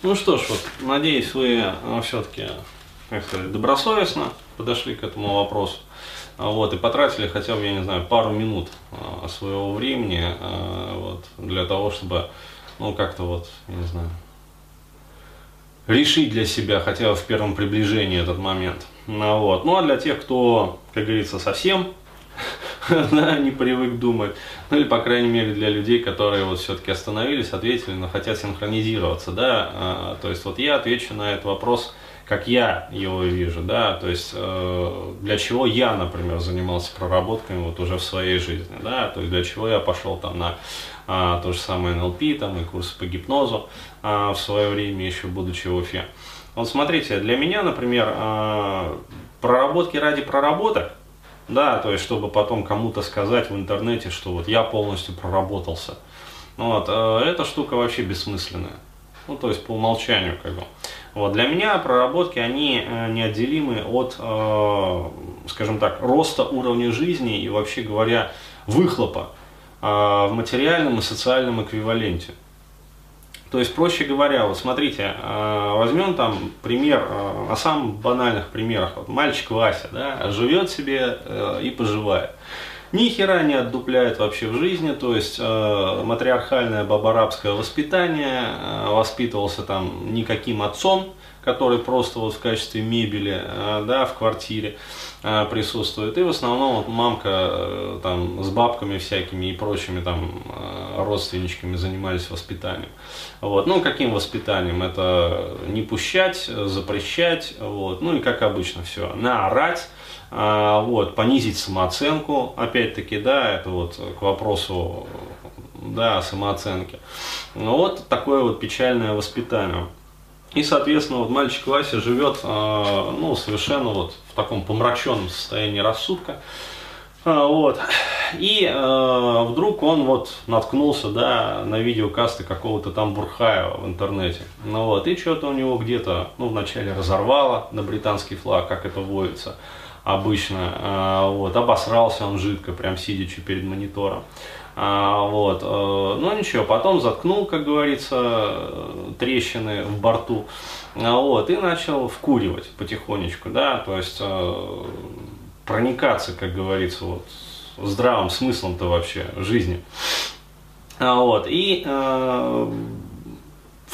Ну что ж, вот, надеюсь, вы а, все-таки, как сказать, добросовестно подошли к этому вопросу. А, вот, и потратили хотя бы, я не знаю, пару минут а, своего времени а, вот, для того, чтобы, ну, как-то вот, я не знаю, решить для себя хотя бы в первом приближении этот момент. Ну, вот. ну а для тех, кто, как говорится, совсем да, не привык думать, ну или, по крайней мере, для людей, которые вот все-таки остановились, ответили, но хотят синхронизироваться, да, а, то есть вот я отвечу на этот вопрос, как я его вижу, да, то есть э, для чего я, например, занимался проработками вот уже в своей жизни, да, то есть для чего я пошел там на а, то же самое НЛП, там и курсы по гипнозу а, в свое время еще будучи в Уфе. Вот смотрите, для меня, например, а, проработки ради проработок, да, то есть чтобы потом кому-то сказать в интернете, что вот я полностью проработался, вот, а, эта штука вообще бессмысленная. Ну, то есть по умолчанию, как бы. Вот, для меня проработки, они э, неотделимы от, э, скажем так, роста уровня жизни и, вообще говоря, выхлопа э, в материальном и социальном эквиваленте. То есть, проще говоря, вот смотрите, э, возьмем там пример, э, на самых банальных примерах, вот мальчик Вася, да, живет себе э, и поживает ни хера не отдупляет вообще в жизни, то есть э, матриархальное бабарабское воспитание, э, воспитывался там никаким отцом, который просто вот в качестве мебели э, да, в квартире э, присутствует. И в основном вот мамка э, там с бабками всякими и прочими там э, родственничками занимались воспитанием. Вот. Ну, каким воспитанием? Это не пущать, запрещать, вот. ну и как обычно все, наорать, вот, понизить самооценку, опять-таки, да, это вот к вопросу, да, самооценки. Ну, вот такое вот печальное воспитание. И, соответственно, вот мальчик Вася живет, а, ну, совершенно вот в таком помраченном состоянии рассудка. А, вот. И э, вдруг он вот наткнулся, да, на видеокасты какого-то там Бурхаева в интернете. Ну вот, и что-то у него где-то, ну, вначале разорвало на британский флаг, как это водится обычно. А, вот, обосрался он жидко, прям сидячи перед монитором. А, вот, э, ну ничего, потом заткнул, как говорится, трещины в борту. А, вот, и начал вкуривать потихонечку, да, то есть э, проникаться, как говорится, вот, здравым смыслом-то вообще жизни. Вот, и э,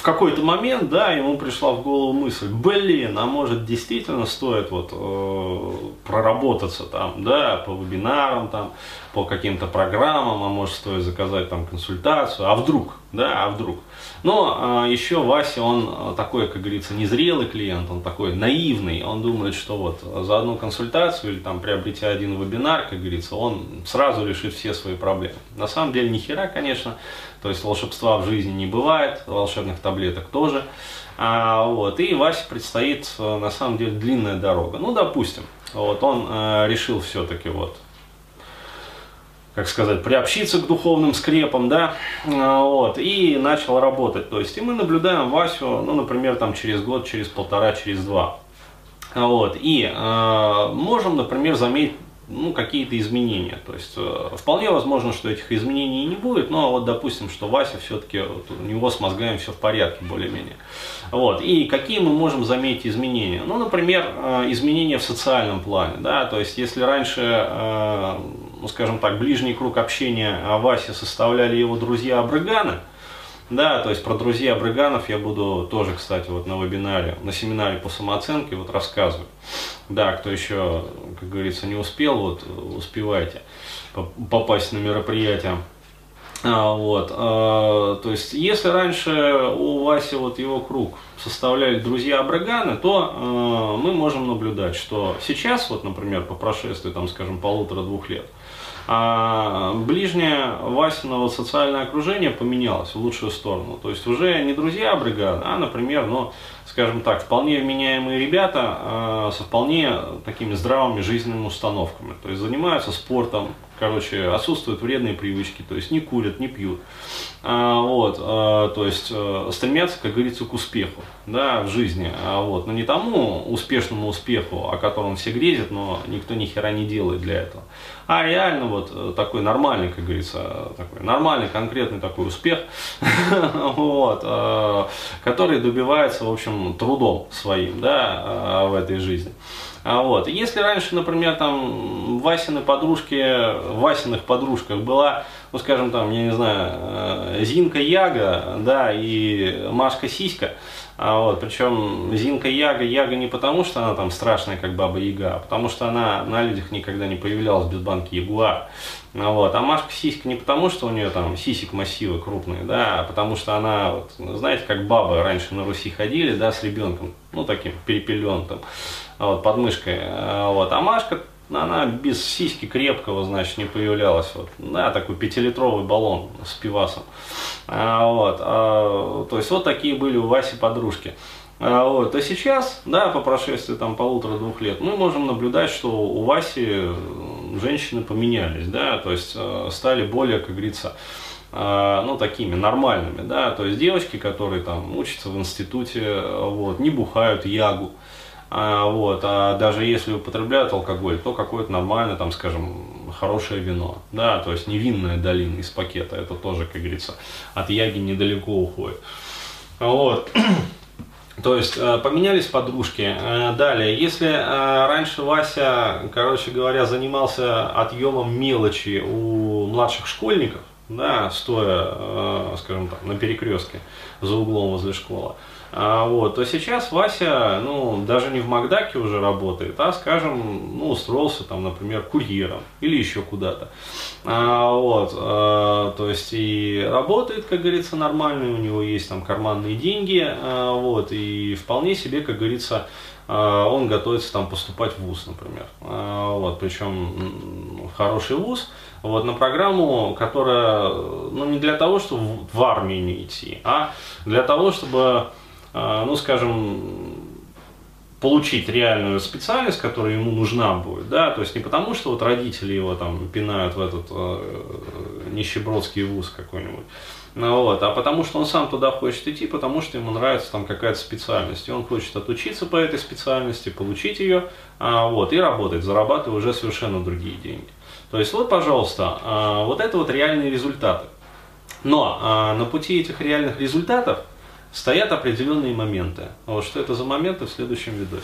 какой-то момент, да, ему пришла в голову мысль, блин, а может действительно стоит вот э, проработаться там, да, по вебинарам там, по каким-то программам, а может стоит заказать там консультацию, а вдруг, да, а вдруг. Но э, еще Вася, он э, такой, как говорится, незрелый клиент, он такой наивный, он думает, что вот за одну консультацию или там приобретя один вебинар, как говорится, он сразу решит все свои проблемы. На самом деле ни хера, конечно, то есть волшебства в жизни не бывает, волшебных таблеток тоже. А, вот, и Васе предстоит э, на самом деле длинная дорога. Ну, допустим, вот он э, решил все-таки вот как сказать, приобщиться к духовным скрепам, да, а, вот, и начал работать. То есть, и мы наблюдаем Васю, ну, например, там через год, через полтора, через два. Вот, и э, можем, например, заметить ну, какие-то изменения. То есть э, вполне возможно, что этих изменений не будет, но вот допустим, что Вася все-таки вот, у него с мозгами все в порядке более-менее. Вот. И какие мы можем заметить изменения? Ну, например, э, изменения в социальном плане. Да? То есть если раньше, э, ну, скажем так, ближний круг общения Васи составляли его друзья-абрыганы, да, то есть про друзей Брыганов я буду тоже, кстати, вот на вебинаре, на семинаре по самооценке вот рассказывать. Да, кто еще, как говорится, не успел, вот успевайте попасть на мероприятие. А, вот, а, то есть, если раньше у Васи вот его круг составляли друзья Браганы, то а, мы можем наблюдать, что сейчас, вот, например, по прошествии, там, скажем, полутора-двух лет, а ближнее Васиного социальное окружение поменялось в лучшую сторону. То есть уже не друзья бригады, а, например, ну, скажем так, вполне вменяемые ребята э, со вполне такими здравыми жизненными установками. То есть занимаются спортом, короче, отсутствуют вредные привычки, то есть не курят, не пьют. А, вот, а, то есть а, стремятся, как говорится, к успеху да, в жизни. А, вот, но не тому успешному успеху, о котором все грезят, но никто ни хера не делает для этого. А реально вот э, такой нормальный, как говорится, такой нормальный, конкретный такой успех, вот, а, который добивается, в общем, трудом своим да, в этой жизни. А вот. Если раньше, например, там Васины подружки, Васиных подружках была, ну скажем там, я не знаю, э, Зинка Яга, да, и Машка Сиська, а вот, причем Зинка Яга, Яга не потому, что она там страшная, как Баба Яга, а потому что она на людях никогда не появлялась без банки Ягуар. Ну, вот. А Машка Сиська не потому, что у нее там сисек массивы крупные, да, а потому что она, вот, знаете, как бабы раньше на Руси ходили, да, с ребенком, ну, таким перепеленным вот, под мышкой. А, вот. А Машка, она без сиськи крепкого, значит, не появлялась. Вот. Да, такой пятилитровый баллон с пивасом. А, вот. А, то есть вот такие были у Васи подружки. А, вот. А сейчас, да, по прошествии там полутора-двух лет, мы можем наблюдать, что у Васи женщины поменялись, да, то есть э, стали более, как говорится, э, ну, такими нормальными, да, то есть девочки, которые там учатся в институте, вот, не бухают ягу, а, вот, а даже если употребляют алкоголь, то какое-то нормальное, там, скажем, хорошее вино, да, то есть невинная долина из пакета, это тоже, как говорится, от яги недалеко уходит. Вот. То есть э, поменялись подружки. Э, далее, если э, раньше Вася, короче говоря, занимался отъемом мелочи у младших школьников, да, стоя, скажем так, на перекрестке за углом возле школы, а, вот, то сейчас Вася, ну, даже не в Макдаке уже работает, а, скажем, ну, устроился там, например, курьером или еще куда-то. А, вот, а, то есть и работает, как говорится, нормально, у него есть там карманные деньги, а, вот, и вполне себе, как говорится, он готовится там поступать в ВУЗ, например. А, вот, причем хороший ВУЗ, вот, на программу, которая, ну, не для того, чтобы в армию не идти, а для того, чтобы а, ну, скажем, получить реальную специальность, которая ему нужна будет, да, то есть не потому, что вот родители его там пинают в этот э, нищебродский вуз какой-нибудь, ну, вот, а потому что он сам туда хочет идти, потому что ему нравится там какая-то специальность, и он хочет отучиться по этой специальности, получить ее, а, вот, и работать, зарабатывая уже совершенно другие деньги. То есть вот, пожалуйста, а, вот это вот реальные результаты. Но а, на пути этих реальных результатов стоят определенные моменты. Вот что это за моменты в следующем видосе.